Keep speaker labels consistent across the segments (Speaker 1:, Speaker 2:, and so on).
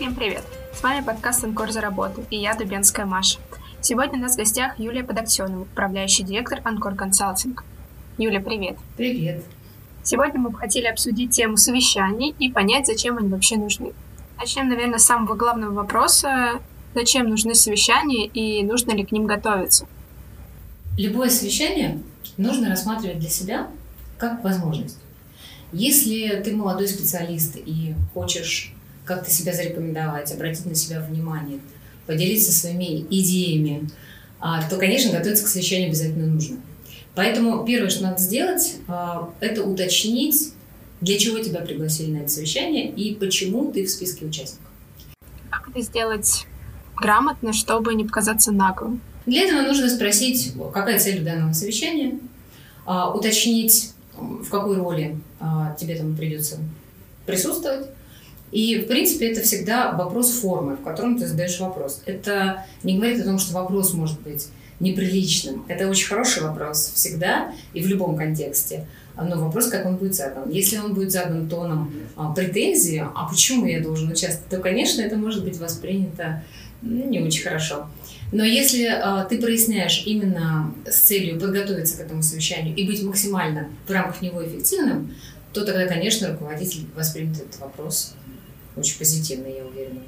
Speaker 1: Всем привет! С вами подкаст «Анкор за работу» и я, Дубенская Маша. Сегодня у нас в гостях Юлия Подоктенова, управляющий директор «Анкор Консалтинг». Юля, привет!
Speaker 2: Привет!
Speaker 1: Сегодня мы бы хотели обсудить тему совещаний и понять, зачем они вообще нужны. Начнем, наверное, с самого главного вопроса. Зачем нужны совещания и нужно ли к ним готовиться?
Speaker 2: Любое совещание нужно рассматривать для себя как возможность. Если ты молодой специалист и хочешь как-то себя зарекомендовать, обратить на себя внимание, поделиться своими идеями, а, то, конечно, готовиться к совещанию обязательно нужно. Поэтому первое, что надо сделать, а, это уточнить, для чего тебя пригласили на это совещание и почему ты в списке участников.
Speaker 1: Как это сделать грамотно, чтобы не показаться наглым?
Speaker 2: Для этого нужно спросить, какая цель у данного совещания, а, уточнить, в какой роли тебе там придется присутствовать, и, в принципе, это всегда вопрос формы, в котором ты задаешь вопрос. Это не говорит о том, что вопрос может быть неприличным. Это очень хороший вопрос всегда и в любом контексте. Но вопрос, как он будет задан. Если он будет задан тоном а, претензии, а почему я должен участвовать, то, конечно, это может быть воспринято ну, не очень хорошо. Но если а, ты проясняешь именно с целью подготовиться к этому совещанию и быть максимально в рамках него эффективным, то тогда, конечно, руководитель воспримет этот вопрос очень позитивно, я уверена.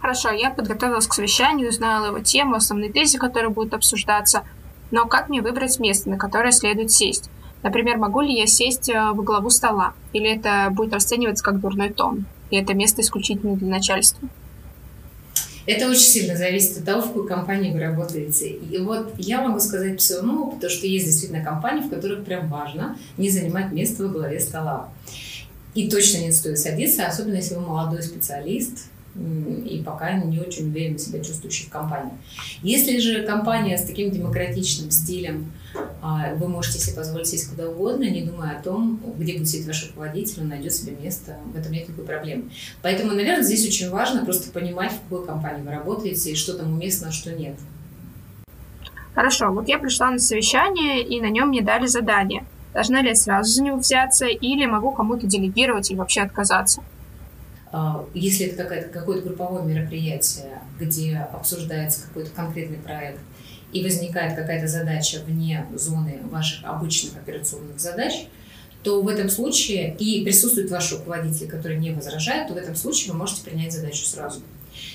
Speaker 1: Хорошо, я подготовилась к совещанию, знала его тему, основные тезы, которые будут обсуждаться. Но как мне выбрать место, на которое следует сесть? Например, могу ли я сесть э, во главу стола? Или это будет расцениваться как дурной тон? И это место исключительно для начальства?
Speaker 2: Это очень сильно зависит от того, в какой компании вы работаете. И вот я могу сказать по своему опыту, что есть действительно компании, в которых прям важно не занимать место во главе стола. И точно не стоит садиться, особенно если вы молодой специалист, и пока не очень уверенно себя чувствующий в компании. Если же компания с таким демократичным стилем, а, вы можете себе позволить сесть куда угодно, не думая о том, где будет сидеть ваш руководитель, он найдет себе место, в этом нет никакой проблемы. Поэтому, наверное, здесь очень важно просто понимать, в какой компании вы работаете и что там уместно, а что нет.
Speaker 1: Хорошо, вот я пришла на совещание, и на нем мне дали задание – Должна ли я сразу за него взяться или могу кому-то делегировать или вообще отказаться?
Speaker 2: А, если это какое-то, какое-то групповое мероприятие, где обсуждается какой-то конкретный проект, и возникает какая-то задача вне зоны ваших обычных операционных задач, то в этом случае и присутствует ваш руководитель, который не возражает, то в этом случае вы можете принять задачу сразу.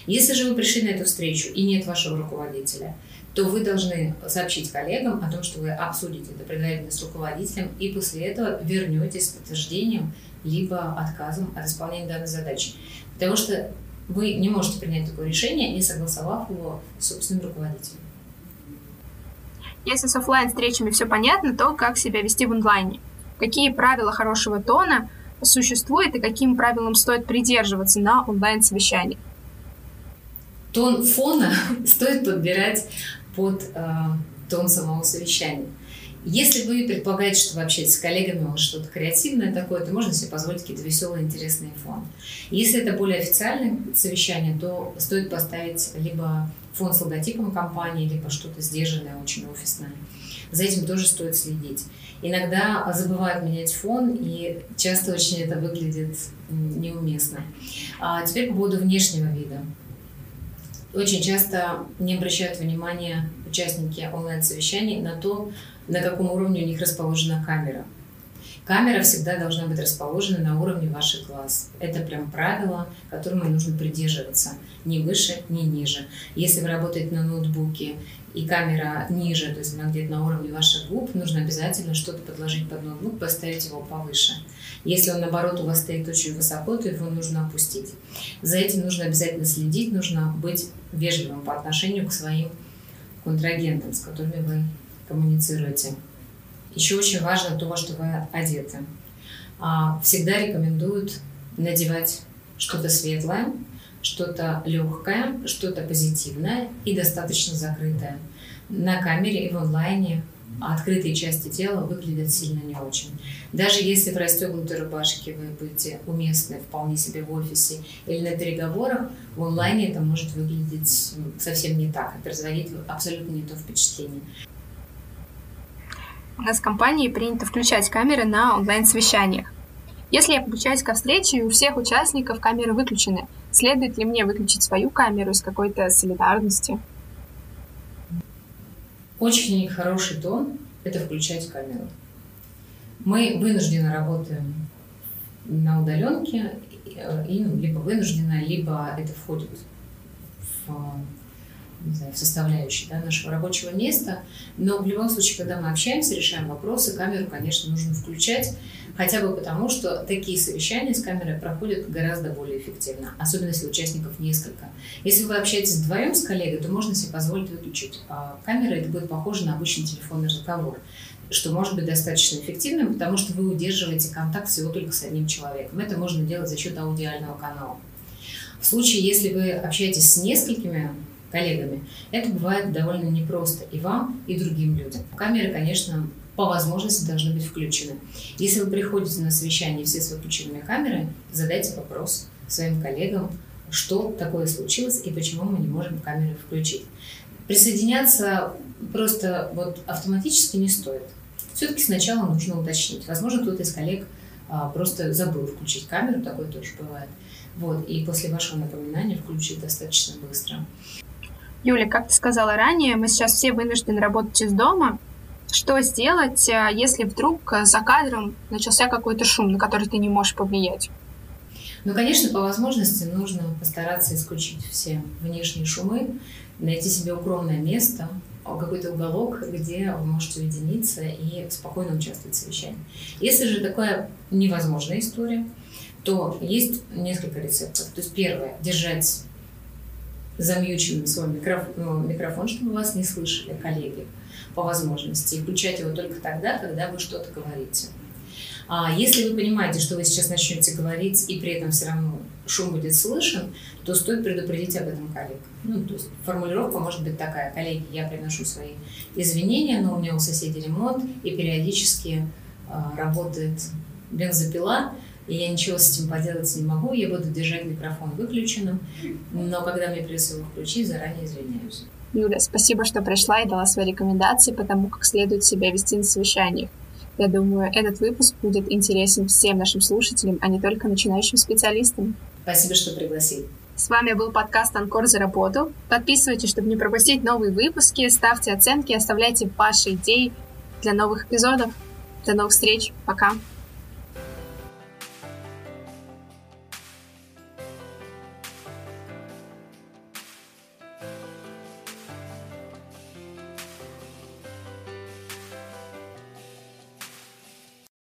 Speaker 2: Если же вы пришли на эту встречу и нет вашего руководителя, то вы должны сообщить коллегам о том, что вы обсудите это предварительно с руководителем, и после этого вернетесь с подтверждением либо отказом от исполнения данной задачи. Потому что вы не можете принять такое решение, не согласовав его с собственным руководителем.
Speaker 1: Если с офлайн встречами все понятно, то как себя вести в онлайне? Какие правила хорошего тона существуют и каким правилам стоит придерживаться на онлайн-совещании?
Speaker 2: Тон фона стоит подбирать под э, тон самого совещания. Если вы предполагаете, что вы общаетесь с коллегами, у вас что-то креативное такое, то можно себе позволить какие-то веселые, интересные фоны. Если это более официальное совещание, то стоит поставить либо фон с логотипом компании, либо что-то сдержанное, очень офисное. За этим тоже стоит следить. Иногда забывают менять фон, и часто очень это выглядит неуместно. А теперь по поводу внешнего вида. Очень часто не обращают внимания участники онлайн-совещаний на то, на каком уровне у них расположена камера. Камера всегда должна быть расположена на уровне ваших глаз. Это прям правило, которому нужно придерживаться. Ни выше, ни ниже. Если вы работаете на ноутбуке и камера ниже, то есть она где-то на уровне ваших губ, нужно обязательно что-то подложить под ноутбук, поставить его повыше. Если он, наоборот, у вас стоит очень высоко, то его нужно опустить. За этим нужно обязательно следить, нужно быть вежливым по отношению к своим контрагентам, с которыми вы коммуницируете. Еще очень важно то, во что вы одеты. А, всегда рекомендуют надевать что-то светлое, что-то легкое, что-то позитивное и достаточно закрытое. На камере и в онлайне открытые части тела выглядят сильно не очень. Даже если в расстегнутой рубашке вы будете уместны вполне себе в офисе или на переговорах, в онлайне это может выглядеть совсем не так и производить абсолютно не то впечатление.
Speaker 1: У нас в компании принято включать камеры на онлайн-совещаниях. Если я подключаюсь ко встрече, и у всех участников камеры выключены, Следует ли мне выключить свою камеру из какой-то солидарности?
Speaker 2: Очень хороший тон – это включать камеру. Мы вынужденно работаем на удаленке, и ну, либо вынужденно, либо это входит в не знаю, составляющей да, нашего рабочего места. Но в любом случае, когда мы общаемся, решаем вопросы, камеру, конечно, нужно включать, хотя бы потому, что такие совещания с камерой проходят гораздо более эффективно, особенно если участников несколько. Если вы общаетесь вдвоем с коллегой, то можно себе позволить выключить а камеру, это будет похоже на обычный телефонный разговор что может быть достаточно эффективным, потому что вы удерживаете контакт всего только с одним человеком. Это можно делать за счет аудиального канала. В случае, если вы общаетесь с несколькими коллегами. Это бывает довольно непросто и вам, и другим людям. Камеры, конечно, по возможности должны быть включены. Если вы приходите на совещание все с выключенными камерами, задайте вопрос своим коллегам, что такое случилось и почему мы не можем камеры включить. Присоединяться просто вот автоматически не стоит. Все-таки сначала нужно уточнить. Возможно, кто-то из коллег а, просто забыл включить камеру, такое тоже бывает. Вот, и после вашего напоминания включить достаточно быстро.
Speaker 1: Юля, как ты сказала ранее, мы сейчас все вынуждены работать из дома. Что сделать, э, если вдруг за кадром начался какой-то шум, на который ты не можешь повлиять?
Speaker 2: Ну, конечно, по возможности нужно постараться исключить все внешние шумы, найти себе укромное место, какой-то уголок, где вы можете уединиться и спокойно участвовать в совещании. Если же такая невозможная история, то есть несколько рецептов. То есть первое – держать замьюченным свой микрофон, ну, микрофон, чтобы вас не слышали коллеги по возможности. И включать его только тогда, когда вы что-то говорите. А если вы понимаете, что вы сейчас начнете говорить, и при этом все равно шум будет слышен, то стоит предупредить об этом коллег. Ну, то есть формулировка может быть такая. Коллеги, я приношу свои извинения, но у меня у соседей ремонт, и периодически э, работает бензопила, и я ничего с этим поделать не могу, я буду держать микрофон выключенным, но когда мне придется его включить, заранее извиняюсь.
Speaker 1: Юля, спасибо, что пришла и дала свои рекомендации по тому, как следует себя вести на совещаниях. Я думаю, этот выпуск будет интересен всем нашим слушателям, а не только начинающим специалистам.
Speaker 2: Спасибо, что пригласил.
Speaker 1: С вами был подкаст «Анкор за работу». Подписывайтесь, чтобы не пропустить новые выпуски, ставьте оценки, оставляйте ваши идеи для новых эпизодов. До новых встреч. Пока.